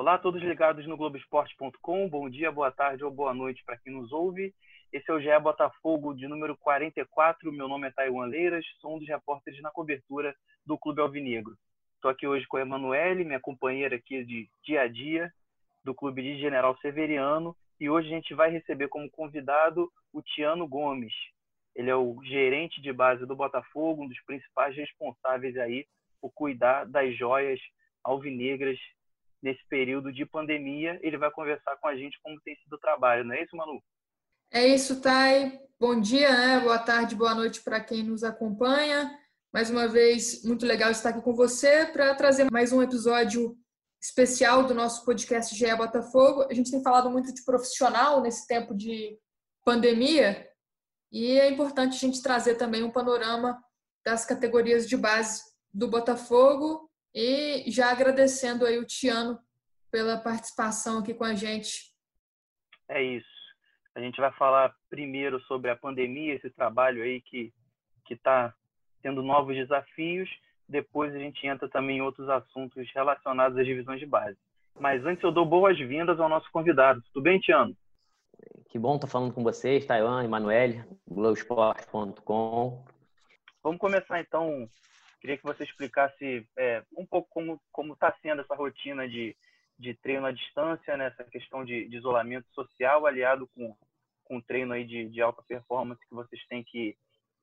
Olá a todos ligados no Globoesporte.com. Bom dia, boa tarde ou boa noite para quem nos ouve. Esse é o GE Botafogo de número 44. Meu nome é Taiwan Leiras, sou um dos repórteres na cobertura do Clube Alvinegro. Estou aqui hoje com a Emanuele, minha companheira aqui de dia a dia do Clube de General Severiano. E hoje a gente vai receber como convidado o Tiano Gomes. Ele é o gerente de base do Botafogo, um dos principais responsáveis aí por cuidar das joias alvinegras nesse período de pandemia. Ele vai conversar com a gente como tem sido o trabalho, não é isso, Manu? É isso, Thay. Bom dia, né? boa tarde, boa noite para quem nos acompanha. Mais uma vez, muito legal estar aqui com você para trazer mais um episódio especial do nosso podcast GE Botafogo. A gente tem falado muito de profissional nesse tempo de pandemia e é importante a gente trazer também um panorama das categorias de base do Botafogo e já agradecendo aí o Tiano pela participação aqui com a gente. É isso. A gente vai falar primeiro sobre a pandemia, esse trabalho aí que que está tendo novos desafios. Depois a gente entra também em outros assuntos relacionados às divisões de base. Mas antes eu dou boas-vindas ao nosso convidado. Tudo bem, Tiano? Que bom estar falando com vocês, Taiwan, Emanuele, Globoesporte.com. Vamos começar então Queria que você explicasse é, um pouco como está sendo essa rotina de, de treino à distância, né? essa questão de, de isolamento social, aliado com, com treino aí de, de alta performance que vocês têm que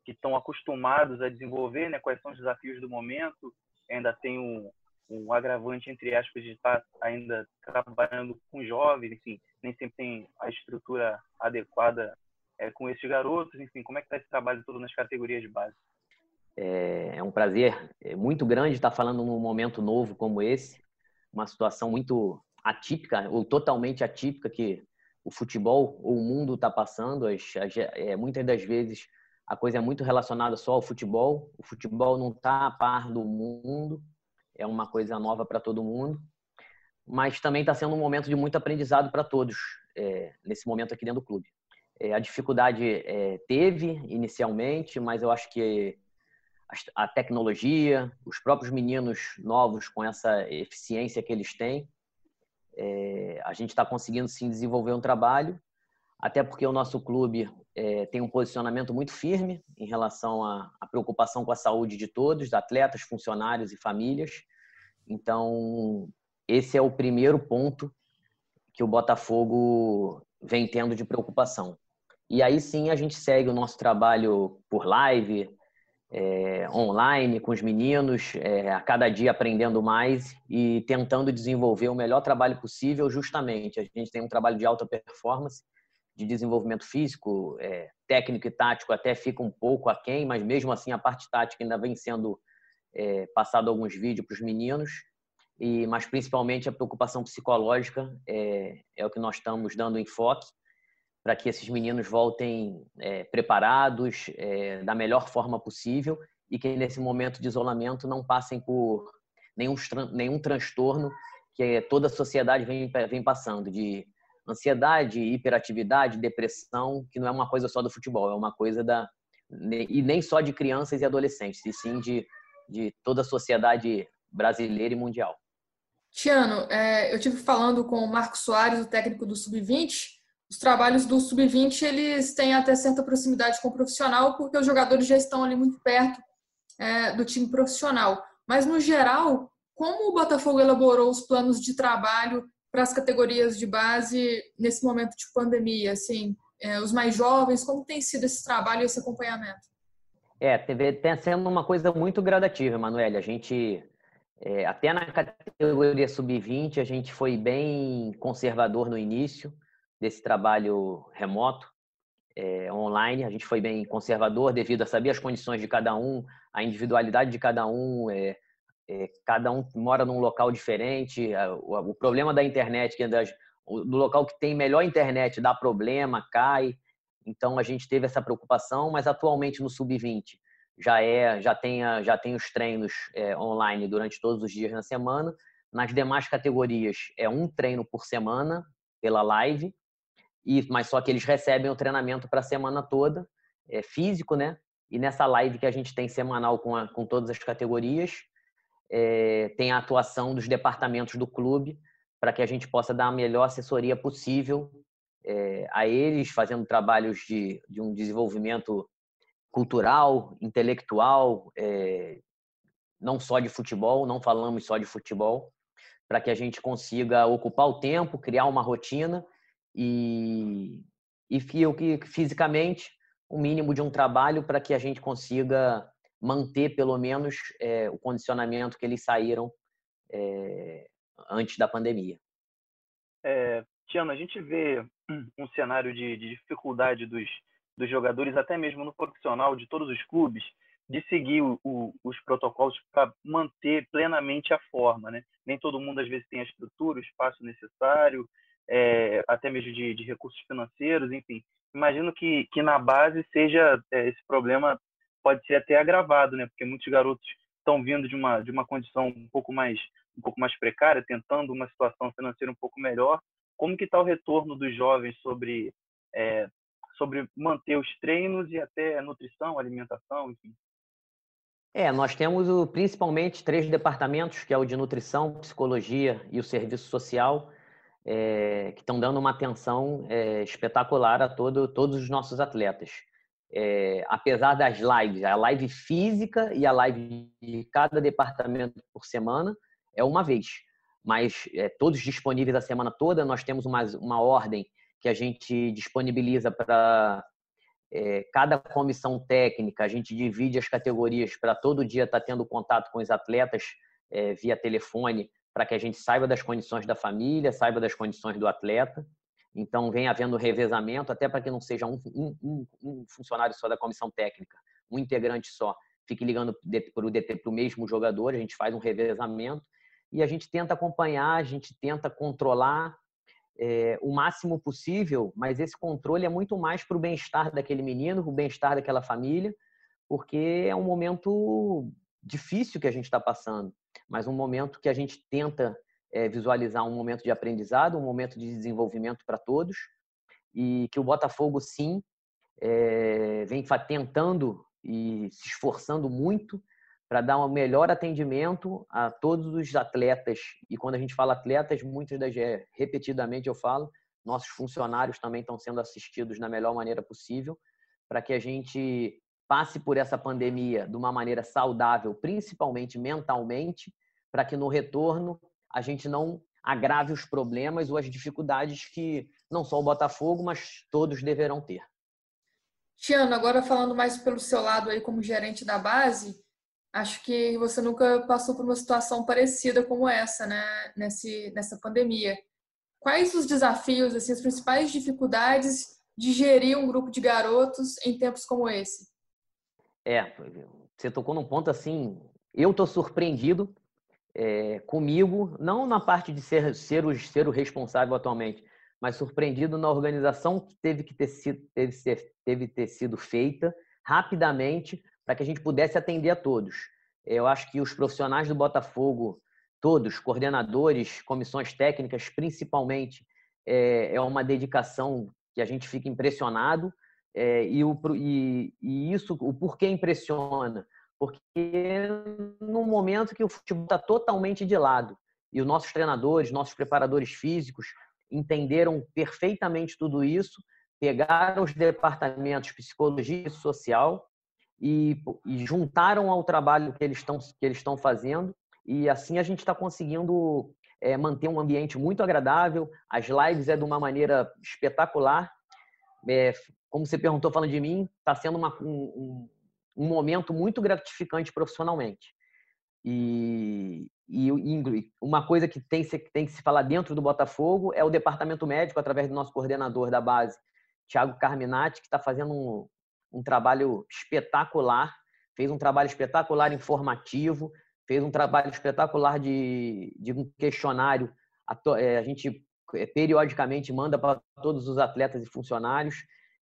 que estão acostumados a desenvolver, né? quais são os desafios do momento. Ainda tem um, um agravante, entre aspas, de estar ainda trabalhando com jovens, enfim, nem sempre tem a estrutura adequada é, com esses garotos, enfim, como é que está esse trabalho todo nas categorias de base? É, é um prazer é muito grande estar falando num momento novo como esse, uma situação muito atípica ou totalmente atípica que o futebol ou o mundo está passando. As, as, é, muitas das vezes a coisa é muito relacionada só ao futebol. O futebol não está a par do mundo, é uma coisa nova para todo mundo. Mas também está sendo um momento de muito aprendizado para todos é, nesse momento aqui dentro do clube. É, a dificuldade é, teve inicialmente, mas eu acho que a tecnologia, os próprios meninos novos com essa eficiência que eles têm. É, a gente está conseguindo sim desenvolver um trabalho, até porque o nosso clube é, tem um posicionamento muito firme em relação à, preocupação com a saúde de todos, atletas, funcionários e famílias. Então, esse é o primeiro ponto que o Botafogo vem tendo de preocupação. E aí sim a gente segue o nosso trabalho por live, é, online com os meninos, é, a cada dia aprendendo mais e tentando desenvolver o melhor trabalho possível. Justamente, a gente tem um trabalho de alta performance, de desenvolvimento físico, é, técnico e tático até fica um pouco aquém, mas mesmo assim a parte tática ainda vem sendo é, passado alguns vídeos para os meninos. E, mas principalmente a preocupação psicológica é, é o que nós estamos dando enfoque para que esses meninos voltem é, preparados é, da melhor forma possível e que nesse momento de isolamento não passem por nenhum, nenhum transtorno que toda a sociedade vem, vem passando, de ansiedade, hiperatividade, depressão, que não é uma coisa só do futebol, é uma coisa da. e nem só de crianças e adolescentes, e sim de, de toda a sociedade brasileira e mundial. Tiano, é, eu tive falando com o Marcos Soares, o técnico do Sub-20, os trabalhos do sub-20 eles têm até certa proximidade com o profissional, porque os jogadores já estão ali muito perto é, do time profissional. Mas no geral, como o Botafogo elaborou os planos de trabalho para as categorias de base nesse momento de pandemia, assim, é, os mais jovens, como tem sido esse trabalho e esse acompanhamento? É, tem sendo uma coisa muito gradativa, Manuel. A gente é, até na categoria sub-20 a gente foi bem conservador no início desse trabalho remoto, é, online. A gente foi bem conservador devido a saber as condições de cada um, a individualidade de cada um, é, é, cada um mora num local diferente. O, o problema da internet, que é das, do local que tem melhor internet, dá problema, cai. Então a gente teve essa preocupação, mas atualmente no sub-20 já é, já tem, já tem os treinos online durante todos os dias na semana. Nas demais categorias é um treino por semana pela live, e mas só que eles recebem o treinamento para a semana toda, é físico, né? E nessa live que a gente tem semanal com, a, com todas as categorias, é, tem a atuação dos departamentos do clube para que a gente possa dar a melhor assessoria possível é, a eles, fazendo trabalhos de, de um desenvolvimento cultural, intelectual, é, não só de futebol, não falamos só de futebol, para que a gente consiga ocupar o tempo, criar uma rotina e, e que fisicamente o mínimo de um trabalho para que a gente consiga manter pelo menos é, o condicionamento que eles saíram é, antes da pandemia. É, a gente vê um cenário de, de dificuldade dos, dos jogadores, até mesmo no profissional de todos os clubes, de seguir o, o, os protocolos para manter plenamente a forma. Né? Nem todo mundo, às vezes, tem a estrutura, o espaço necessário, é, até mesmo de, de, recursos financeiros, enfim. Imagino que, que na base seja é, esse problema pode ser até agravado, né? Porque muitos garotos estão vindo de uma de uma condição um pouco mais um pouco mais precária, tentando uma situação financeira um pouco melhor. Como que está o retorno dos jovens sobre é, sobre manter os treinos e até a nutrição, alimentação, enfim? É, nós temos o, principalmente três departamentos, que é o de nutrição, psicologia e o serviço social, é, que estão dando uma atenção é, espetacular a todo, todos os nossos atletas. É, apesar das lives, a live física e a live de cada departamento por semana é uma vez, mas todos disponíveis a semana toda. Nós temos uma, uma ordem que a gente disponibiliza para cada comissão técnica, a gente divide as categorias para todo dia estar tá tendo contato com os atletas via telefone, para que a gente saiba das condições da família, saiba das condições do atleta. Então, vem havendo revezamento, até para que não seja um, um, um, funcionário só da comissão técnica, um integrante só, fique ligando para o mesmo jogador, a gente faz um revezamento e a gente tenta acompanhar, a gente tenta controlar é, o máximo possível, mas esse controle é muito mais para o bem-estar daquele menino, para o bem-estar daquela família, porque é um momento difícil que a gente está passando, mas um momento que a gente tenta é, visualizar um momento de aprendizado, um momento de desenvolvimento para todos, e que o Botafogo, sim, é, vem tentando e se esforçando muito para dar um melhor atendimento a todos os atletas. E quando a gente fala atletas, muitas das é, repetidamente eu falo, nossos funcionários também estão sendo assistidos da melhor maneira possível, para que a gente passe por essa pandemia de uma maneira saudável, principalmente mentalmente, para que no retorno a gente não agrave os problemas ou as dificuldades que não só o Botafogo, mas todos deverão ter. Tiano, agora falando mais pelo seu lado aí como gerente da base, acho que você nunca passou por uma situação parecida como essa, né, Nesse, nessa pandemia. Quais os desafios, assim, as principais dificuldades de gerir um grupo de garotos em tempos como esse? É, você tocou num ponto assim, eu tô surpreendido é, comigo, não na parte de ser, ser, o, ser o responsável atualmente, mas surpreendido na organização que teve que ter sido, teve, ser, teve ter sido feita rapidamente para que a gente pudesse atender a todos. Eu acho que os profissionais do Botafogo, todos, coordenadores, comissões técnicas, principalmente, é, é uma dedicação que a gente fica impressionado. É, e, o, e, e isso, o porquê impressiona? Porque no momento que o futebol está totalmente de lado e os nossos treinadores, nossos preparadores físicos entenderam perfeitamente tudo isso, pegaram os departamentos psicologia e social e, e juntaram ao trabalho que eles estão que eles estão fazendo e assim a gente está conseguindo é, manter um ambiente muito agradável. As lives é de uma maneira espetacular. É, como você perguntou falando de mim, está sendo uma, um, um, momento muito gratificante profissionalmente. E, e, uma coisa que tem, tem que se falar dentro do Botafogo é o departamento médico, através do nosso coordenador da base, Thiago Carminati, que está fazendo um, um trabalho espetacular, fez um trabalho espetacular informativo, fez um trabalho espetacular de, de um questionário. A, é, a gente é, periodicamente manda para todos os atletas e funcionários.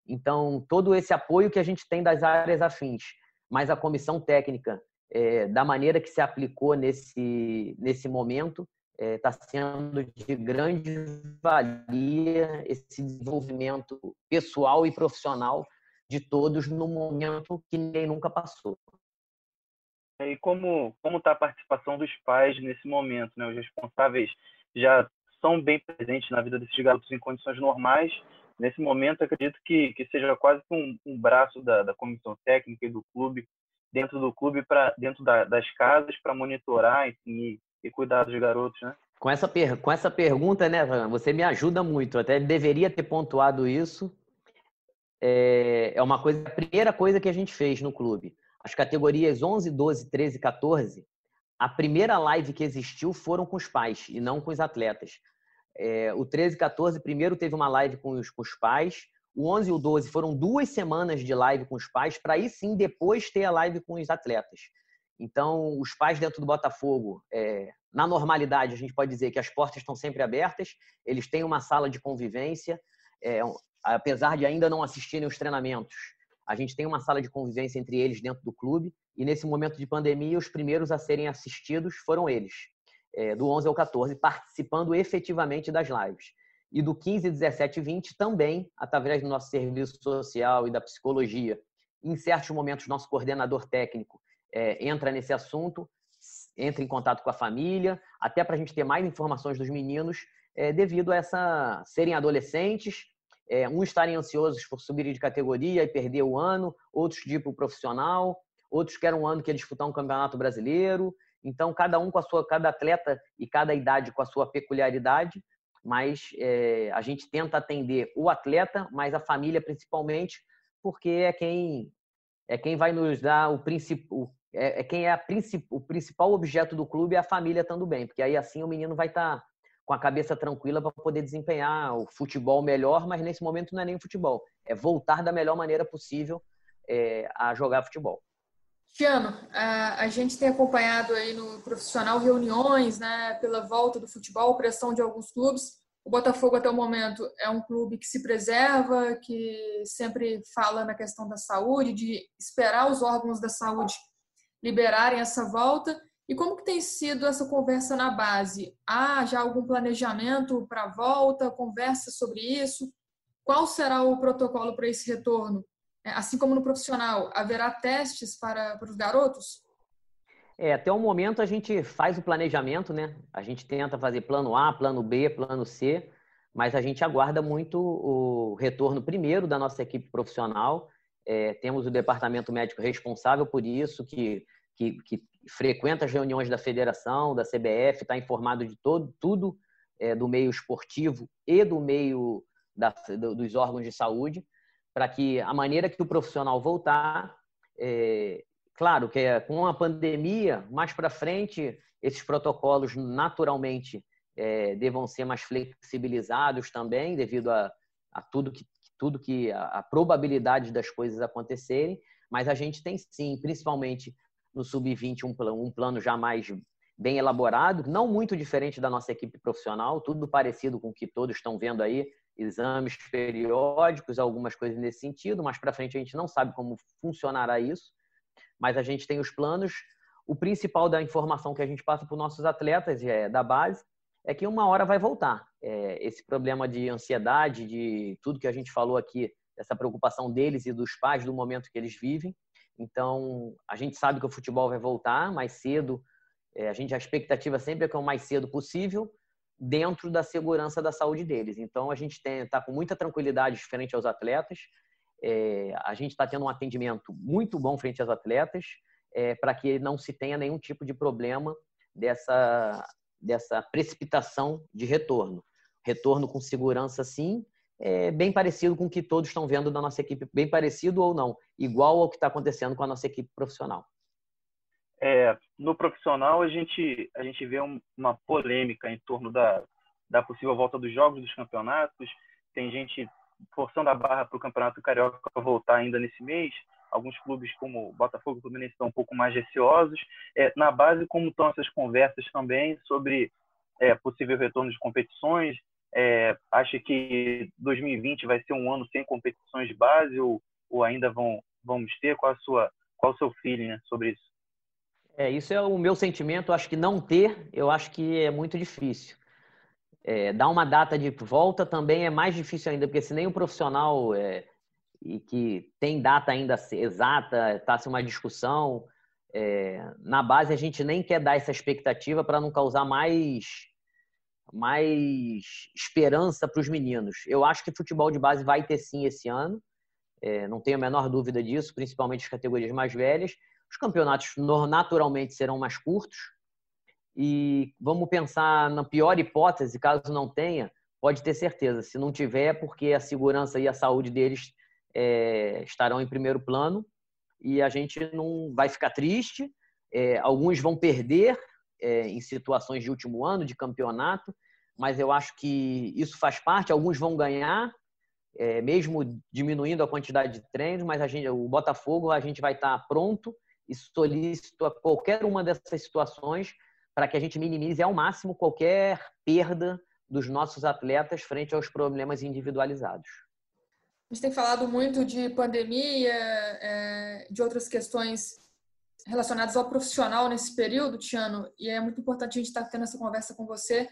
Então, todo esse apoio que a gente tem das áreas afins, mas a comissão técnica, é, da maneira que se aplicou nesse, nesse momento, está é, sendo de grande valia esse desenvolvimento pessoal e profissional de todos no momento que ninguém nunca passou. E como como está a participação dos pais nesse momento? Né? Os responsáveis já são bem presentes na vida desses garotos em condições normais. Nesse momento, acredito que, que seja quase um, um braço da, da comissão técnica e do clube dentro do clube para dentro da, das casas para monitorar e, e cuidar dos garotos, né? Com essa, per... com essa pergunta, né, você me ajuda muito. até deveria ter pontuado isso. É, é uma coisa, a primeira coisa que a gente fez no clube. As categorias 11, 12, 13 e 14, a primeira live que existiu foram com os pais e não com os atletas. É, o 13 e 14, primeiro teve uma live com os, com os pais. O 11 e o 12 foram duas semanas de live com os pais, para aí sim depois ter a live com os atletas. Então, os pais dentro do Botafogo, é, na normalidade, a gente pode dizer que as portas estão sempre abertas, eles têm uma sala de convivência, é, apesar de ainda não assistirem os treinamentos, a gente tem uma sala de convivência entre eles dentro do clube, e nesse momento de pandemia, os primeiros a serem assistidos foram eles, é, do 11 ao 14, participando efetivamente das lives. E do 15, 17 e 20 também, através do nosso serviço social e da psicologia. Em certos momentos, nosso coordenador técnico é, entra nesse assunto, entra em contato com a família, até para a gente ter mais informações dos meninos, é, devido a essa serem adolescentes, é, uns estarem ansiosos por subir de categoria e perder o ano, outros de ir para o profissional, outros querem um ano que é disputar um campeonato brasileiro. Então, cada um com a sua, cada atleta e cada idade com a sua peculiaridade, mas é, a gente tenta atender o atleta, mas a família principalmente, porque é quem é quem vai nos dar o principal é, é, quem é a princip, o principal objeto do clube é a família estando bem, porque aí assim o menino vai estar tá com a cabeça tranquila para poder desempenhar o futebol melhor, mas nesse momento não é nem futebol, é voltar da melhor maneira possível é, a jogar futebol. Tiano, a, a gente tem acompanhado aí no profissional reuniões, né, pela volta do futebol, pressão de alguns clubes. O Botafogo, até o momento, é um clube que se preserva, que sempre fala na questão da saúde, de esperar os órgãos da saúde liberarem essa volta. E como que tem sido essa conversa na base? Há já algum planejamento para a volta? Conversa sobre isso? Qual será o protocolo para esse retorno? É, assim como no profissional, haverá testes para, para os garotos? É, até o momento a gente faz o planejamento, né? A gente tenta fazer plano A, plano B, plano C, mas a gente aguarda muito o retorno primeiro da nossa equipe profissional. É, temos o departamento médico responsável por isso, que que, que frequenta as reuniões da federação, da CBF, está informado de todo, tudo é, do meio esportivo e do meio da, do, dos órgãos de saúde, para que a maneira que o profissional voltar, é, claro que é, com a pandemia, mais para frente, esses protocolos naturalmente é, devam ser mais flexibilizados também, devido a, a tudo que tudo que a, a probabilidade das coisas acontecerem, mas a gente tem sim, principalmente no sub-20 um, um plano já mais bem elaborado, não muito diferente da nossa equipe profissional, tudo parecido com o que todos estão vendo aí, exames periódicos, algumas coisas nesse sentido, mas para frente a gente não sabe como funcionará isso, mas a gente tem os planos. O principal da informação que a gente passa para os nossos atletas é, da base é que uma hora vai voltar. É, esse problema de ansiedade, de tudo que a gente falou aqui, essa preocupação deles e dos pais do momento que eles vivem, então, a gente sabe que o futebol vai voltar mais cedo. É, a gente a expectativa sempre é que é o mais cedo possível, dentro da segurança da saúde deles. Então, a gente está com muita tranquilidade frente aos atletas. É, a gente está tendo um atendimento muito bom frente aos atletas, é, para que não se tenha nenhum tipo de problema dessa, dessa precipitação de retorno. Retorno com segurança, sim, é bem parecido com o que todos estão vendo da nossa equipe, bem parecido ou não, igual ao que está acontecendo com a nossa equipe profissional. É, no profissional, a gente, a gente vê um, uma polêmica em torno da, da possível volta dos jogos, dos campeonatos. Tem gente forçando a barra para o Campeonato Carioca voltar ainda nesse mês. alguns clubes como Botafogo e Fluminense estão um pouco mais receosos. É, na base, como estão essas conversas também sobre é, possível retorno de competições? É, acha que 2020 vai ser um ano sem competições de base ou, ou ainda vão vamos ter? Qual a sua qual o seu feeling né, sobre isso? É, isso é o meu sentimento. Acho que não ter, eu acho que é muito difícil. É, dar uma data de volta também é mais difícil ainda, porque se nem o profissional é, e que tem data ainda exata, está se uma discussão. É, na base, a gente nem quer dar essa expectativa para não causar mais, mais esperança para os meninos. Eu acho que futebol de base vai ter sim esse ano, é, não tenho a menor dúvida disso, principalmente as categorias mais velhas. Os campeonatos naturalmente serão mais curtos. E vamos pensar na pior hipótese, caso não tenha, pode ter certeza. Se não tiver, é porque a segurança e a saúde deles é, estarão em primeiro plano e a gente não vai ficar triste. É, alguns vão perder é, em situações de último ano, de campeonato, mas eu acho que isso faz parte. Alguns vão ganhar, é, mesmo diminuindo a quantidade de treinos, mas a gente, o Botafogo a gente vai estar pronto e solícito a qualquer uma dessas situações para que a gente minimize ao máximo qualquer perda dos nossos atletas frente aos problemas individualizados. A gente tem falado muito de pandemia, é, de outras questões relacionadas ao profissional nesse período, Tiano, e é muito importante a gente estar tendo essa conversa com você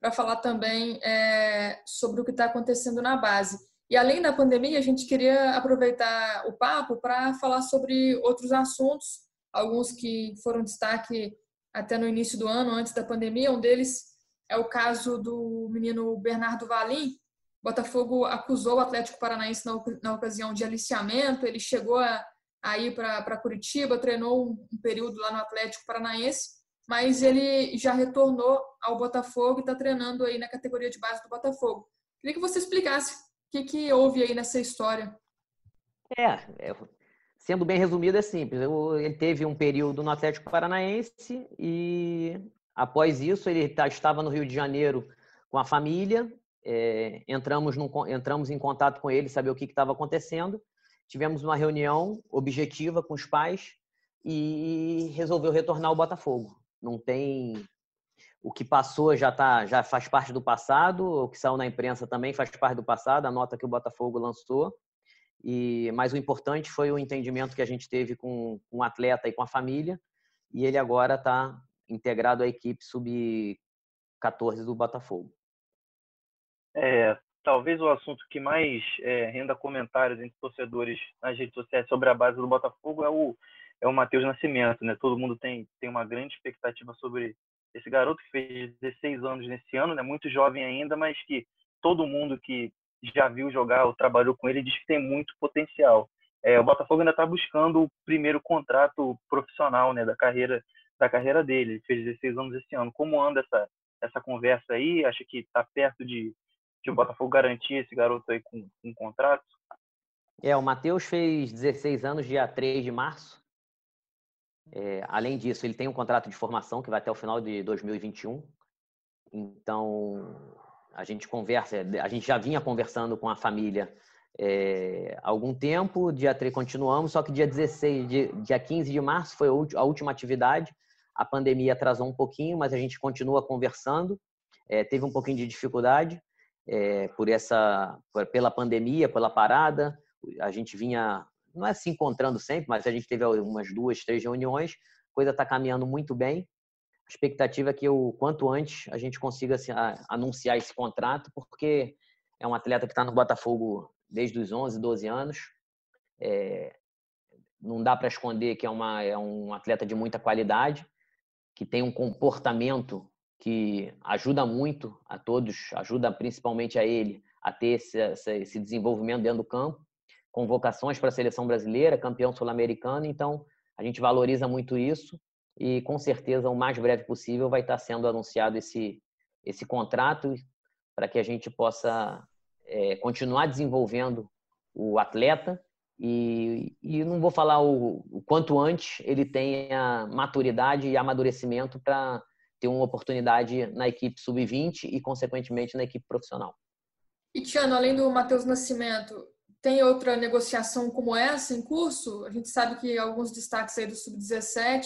para falar também é, sobre o que está acontecendo na base. E além da pandemia, a gente queria aproveitar o papo para falar sobre outros assuntos, alguns que foram destaque até no início do ano, antes da pandemia. Um deles é o caso do menino Bernardo Valim, Botafogo acusou o Atlético Paranaense na, na ocasião de aliciamento. Ele chegou a, a ir para Curitiba, treinou um, um período lá no Atlético Paranaense, mas ele já retornou ao Botafogo e está treinando aí na categoria de base do Botafogo. Queria que você explicasse que, que houve aí nessa história. É, é sendo bem resumido, é simples. ele teve um período no Atlético Paranaense e após isso ele tá, estava no Rio de Janeiro com a família é, entramos, num, entramos em contato com ele, saber o que estava acontecendo. Tivemos uma reunião objetiva com os pais e resolveu retornar ao Botafogo. Não tem o que passou já tá, já faz parte do passado, o que saiu na imprensa também faz parte do passado, a nota que o Botafogo lançou. E mas o importante foi o entendimento que a gente teve com, com o atleta e com a família, e ele agora está integrado à equipe sub 14 do Botafogo. É, talvez o assunto que mais é, renda comentários entre torcedores nas redes sociais sobre a base do Botafogo é o, é o Matheus Nascimento. Né? Todo mundo tem, tem uma grande expectativa sobre esse garoto que fez 16 anos nesse ano, né? muito jovem ainda, mas que todo mundo que já viu jogar ou trabalhou com ele diz que tem muito potencial. É, o Botafogo ainda está buscando o primeiro contrato profissional né, da carreira da carreira dele. Ele fez 16 anos esse ano. Como anda essa, essa conversa aí? Acha que está perto de, que o Botafogo garantia esse garoto aí com um contrato? É, o Matheus fez 16 anos dia 3 de março. É, além disso, ele tem um contrato de formação que vai até o final de 2021. Então, a gente conversa, a gente já vinha conversando com a família é, há algum tempo, dia 3 continuamos, só que dia 16, dia, dia 15 de março foi a última atividade. A pandemia atrasou um pouquinho, mas a gente continua conversando. É, teve um pouquinho de dificuldade, é, por essa, pela pandemia, pela parada. A gente vinha, não é se encontrando sempre, mas a gente teve umas duas, três reuniões. A coisa está caminhando muito bem. A expectativa é que o quanto antes a gente consiga assim, anunciar esse contrato, porque é um atleta que está no Botafogo desde os 11, 12 anos. É, não dá para esconder que é, uma, é um atleta de muita qualidade, que tem um comportamento que ajuda muito a todos, ajuda principalmente a ele a ter esse, esse desenvolvimento dentro do campo, convocações para a seleção brasileira, campeão sul-americano, então a gente valoriza muito isso e com certeza o mais breve possível vai estar sendo anunciado esse, esse contrato para que a gente possa é, continuar desenvolvendo o atleta e, e não vou falar o, o quanto antes ele tenha maturidade e amadurecimento para ter uma oportunidade na equipe sub-20 e, consequentemente, na equipe profissional. E, Tiano, além do Matheus Nascimento, tem outra negociação como essa em curso? A gente sabe que alguns destaques aí do Sub-17,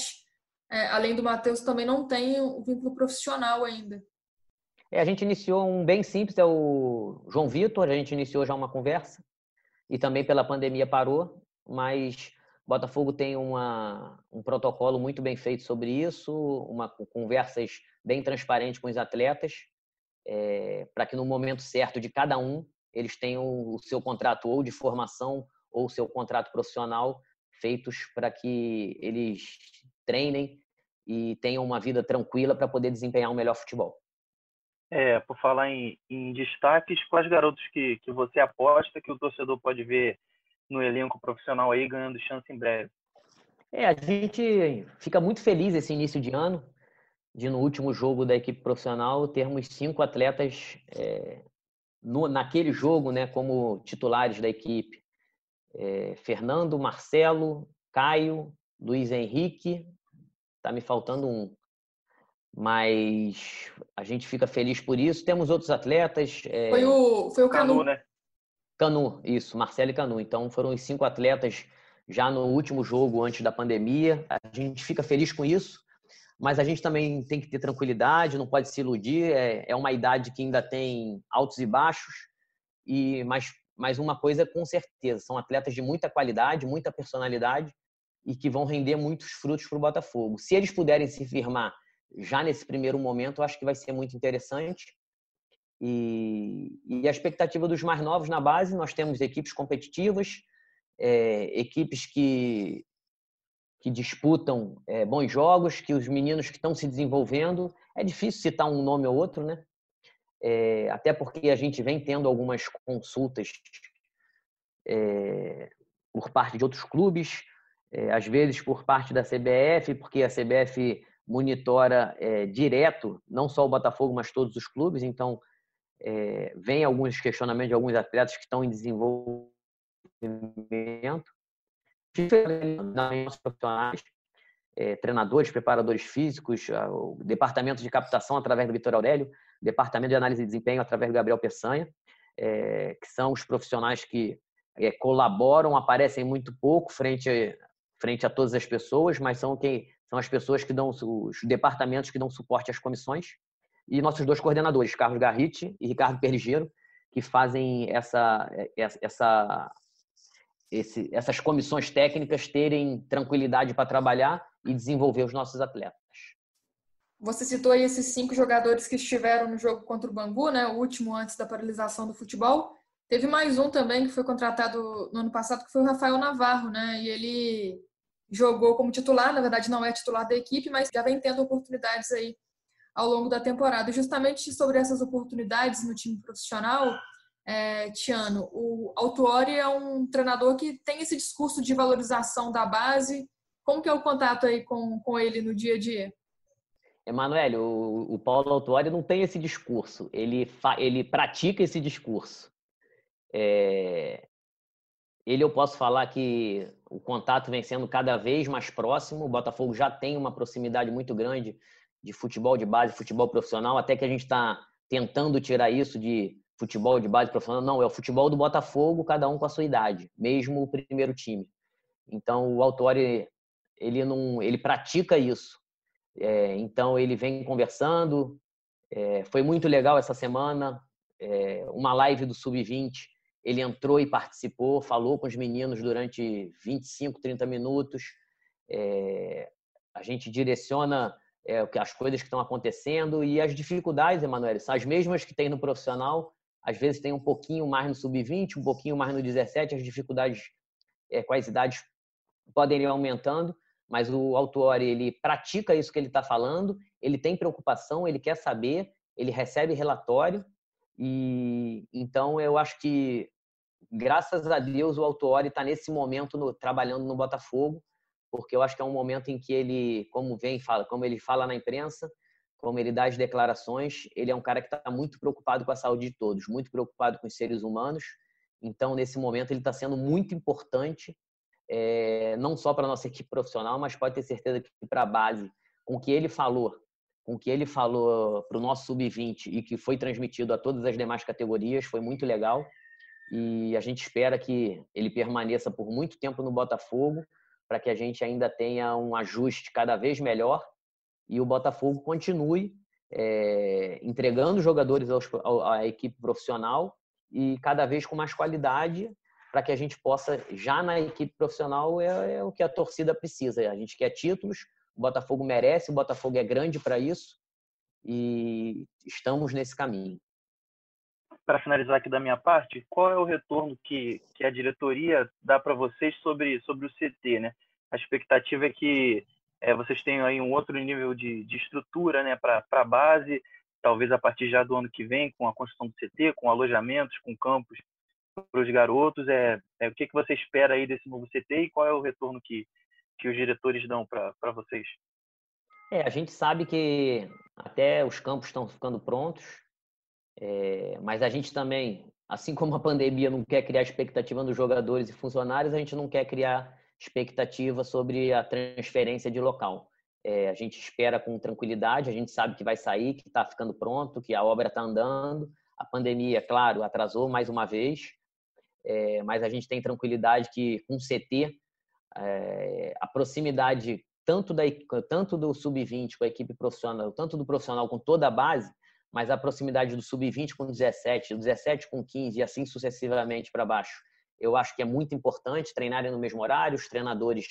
é, além do Matheus, também não tem o vínculo profissional ainda. É, a gente iniciou um bem simples, é o João Vitor, a gente iniciou já uma conversa e também pela pandemia parou, mas Botafogo tem uma, um protocolo muito bem feito sobre isso, uma conversas bem transparentes com os atletas, é, para que no momento certo de cada um eles tenham o seu contrato ou de formação ou o seu contrato profissional feitos para que eles treinem e tenham uma vida tranquila para poder desempenhar um melhor futebol. É, por falar em, em, destaques, quais garotos que, que você aposta que o torcedor pode ver no elenco profissional aí ganhando chance em breve? É, a gente fica muito feliz esse início de ano, de no último jogo da equipe profissional termos cinco atletas é, no, naquele jogo, né, como titulares da equipe. É, Fernando, Marcelo, Caio, Luiz Henrique, tá me faltando um mas a gente fica feliz por isso. Temos outros atletas. É... Foi, o, foi o Canu. Canu, né? Canu, isso, Marcelo e Canu. Então foram os cinco atletas já no último jogo antes da pandemia. A gente fica feliz com isso, mas a gente também tem que ter tranquilidade, não pode se iludir. É, é uma idade que ainda tem altos e baixos, e mas, mas uma coisa com certeza: são atletas de muita qualidade, muita personalidade e que vão render muitos frutos para o Botafogo. Se eles puderem se firmar já nesse primeiro momento, eu acho que vai ser muito interessante. E, e a expectativa dos mais novos na base, nós temos equipes competitivas, é, equipes que, que disputam é, bons jogos, que os meninos que estão se desenvolvendo. É difícil citar um nome ou outro, né? É, até porque a gente vem tendo algumas consultas é, por parte de outros clubes, é, às vezes por parte da CBF, porque a CBF monitora é, direto, não só o Botafogo, mas todos os clubes. Então, é, vem alguns questionamentos de alguns atletas que estão em desenvolvimento. Profissionais, é, treinadores, preparadores físicos, o departamento de captação através do Vitor Aurélio, departamento de análise de desempenho através do Gabriel Peçanha, é, que são os profissionais que é, colaboram, aparecem muito pouco frente a, frente a todas as pessoas, mas são quem são as pessoas que dão os departamentos que dão suporte às comissões. E nossos dois coordenadores, Carlos Garrite e Ricardo Perligeiro, que fazem essa, essa, esse, essas comissões técnicas terem tranquilidade para trabalhar e desenvolver os nossos atletas. Você citou aí esses cinco jogadores que estiveram no jogo contra o Bangu, né? O último antes da paralisação do futebol. Teve mais um também que foi contratado no ano passado, que foi o Rafael Navarro, né? E ele jogou como titular, na verdade não é titular da equipe, mas já vem tendo oportunidades aí ao longo da temporada. E justamente sobre essas oportunidades no time profissional, é, Tiano, o Autuori é um treinador que tem esse discurso de valorização da base. Como que é o contato aí com, com ele no dia a dia? Emanuel, o, o Paulo Autuori não tem esse discurso, ele, fa, ele pratica esse discurso. É, ele eu posso falar que o contato vem sendo cada vez mais próximo. O Botafogo já tem uma proximidade muito grande de futebol de base, futebol profissional, até que a gente está tentando tirar isso de futebol de base profissional. Não, é o futebol do Botafogo, cada um com a sua idade, mesmo o primeiro time. Então o Autori ele não, ele pratica isso. É, então ele vem conversando. É, foi muito legal essa semana, é, uma live do Sub-20 ele entrou e participou, falou com os meninos durante 25, 30 minutos. É, a gente direciona é, as coisas que estão acontecendo e as dificuldades, Emanuel, são as mesmas que tem no profissional. Às vezes tem um pouquinho mais no sub-20, um pouquinho mais no 17, as dificuldades é, com as idades podem ir aumentando, mas o autor ele pratica isso que ele está falando, ele tem preocupação, ele quer saber, ele recebe relatório e então eu acho que graças a Deus, o Autuori está nesse momento no, trabalhando no Botafogo, porque eu acho que é um momento em que ele, como vem, fala, como ele fala na imprensa, como ele dá as declarações, ele é um cara que está muito preocupado com a saúde de todos, muito preocupado com os seres humanos. Então, nesse momento, ele está sendo muito importante, é, não só para a nossa equipe profissional, mas pode ter certeza que para a base, com o que ele falou, com o que ele falou para o nosso sub-20 e que foi transmitido a todas as demais categorias, foi muito legal. e a gente espera que ele permaneça por muito tempo no Botafogo, para que a gente ainda tenha um ajuste cada vez melhor e o Botafogo continue é, entregando jogadores aos, à equipe profissional e cada vez com mais qualidade para que a gente possa, já na equipe profissional, é, é, o que a torcida precisa. A gente quer títulos, o Botafogo merece, o Botafogo é grande para isso e estamos nesse caminho. Para finalizar aqui da minha parte, qual é o retorno que, que a diretoria dá para vocês sobre, sobre o CT? Né? A expectativa é que é, vocês tenham aí um outro nível de, de estrutura né, para a base, talvez a partir já do ano que vem, com a construção do CT, com alojamentos, com campos para os garotos. É, é, o que, que você espera aí desse novo CT e qual é o retorno que, que os diretores dão para vocês? É, a gente sabe que até os campos estão ficando prontos, é, mas a gente também, assim como a pandemia não quer criar expectativa nos jogadores e funcionários, a gente não quer criar expectativa sobre a transferência de local. É, a gente espera com tranquilidade, a gente sabe que vai sair, que está ficando pronto, que a obra está andando. A pandemia, claro, atrasou mais uma vez, é, mas a gente tem tranquilidade que com o CT, é, a proximidade tanto, da, tanto do sub-20 com a equipe profissional, tanto do profissional com toda a base, mas a proximidade do sub-20 com 17, do 17 com 15 e assim sucessivamente para baixo. Eu acho que é muito importante treinarem no mesmo horário, os treinadores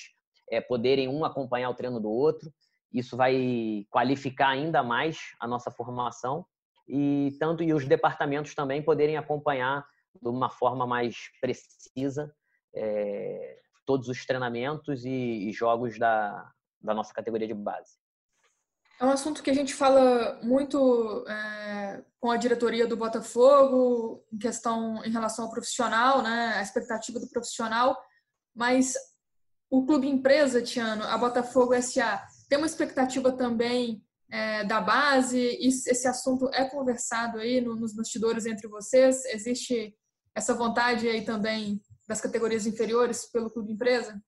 é, poderem um acompanhar o treino do outro. Isso vai qualificar ainda mais a nossa formação e tanto e os departamentos também poderem acompanhar de uma forma mais precisa é, todos os treinamentos e, e jogos da, da nossa categoria de base. É um assunto que a gente fala muito é, com a diretoria do Botafogo, em questão em relação ao profissional, né, a expectativa do profissional, mas o clube empresa, Tiano, a Botafogo SA, tem uma expectativa também é, da base? esse assunto é conversado aí no, nos bastidores entre vocês? Existe essa vontade aí também das categorias inferiores pelo clube empresa?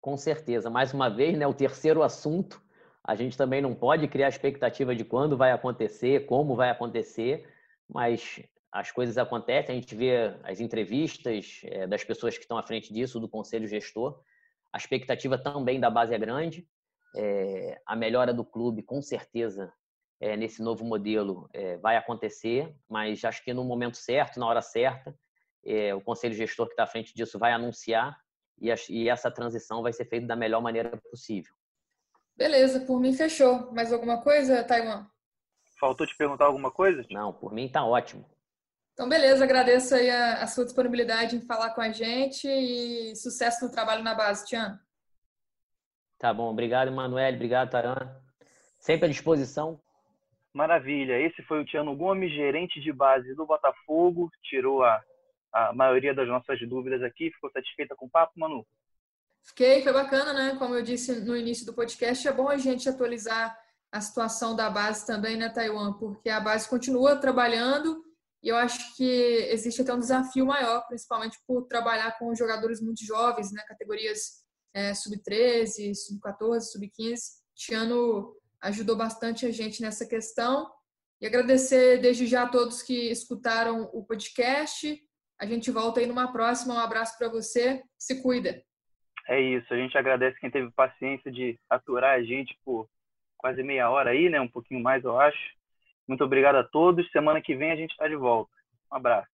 Com certeza. Mais uma vez, né, o terceiro assunto a gente também não pode criar expectativa de quando vai acontecer, como vai acontecer, mas as coisas acontecem, a gente vê as entrevistas é, das pessoas que estão à frente disso, do conselho gestor. A expectativa também da base é grande. É, a melhora do clube, com certeza, é, nesse novo modelo vai acontecer, mas acho que no momento certo, na hora certa, o conselho gestor que está à frente disso vai anunciar e, e essa transição vai ser feita da melhor maneira possível. Beleza, por mim fechou. Mais alguma coisa, Taiwan? Faltou te perguntar alguma coisa? Não, por mim tá ótimo. Então, beleza, agradeço aí a, a sua disponibilidade em falar com a gente e sucesso no trabalho na base, Tiano. Tá bom, obrigado, Manuel, obrigado, Taran. Sempre à disposição. Maravilha, esse foi o Tiano Gomes, gerente de base do Botafogo, tirou a, a maioria das nossas dúvidas aqui, ficou satisfeita com o papo, Manu? Fiquei, foi bacana, né? Como eu disse no início do podcast, é bom a gente atualizar a situação da base também, né, Taiwan? Porque a base continua trabalhando e eu acho que existe até um desafio maior, principalmente por trabalhar com jogadores muito jovens, né? Categorias é, sub-13, sub-14, sub-15. Tiano ajudou bastante a gente nessa questão. E agradecer desde já a todos que escutaram o podcast. A gente volta aí numa próxima. Um abraço para você. Se cuida. É isso, a gente agradece quem teve paciência de aturar a gente por quase meia hora aí, né? Um pouquinho mais, eu acho. Muito obrigado a todos. Semana que vem a gente está de volta. Um abraço.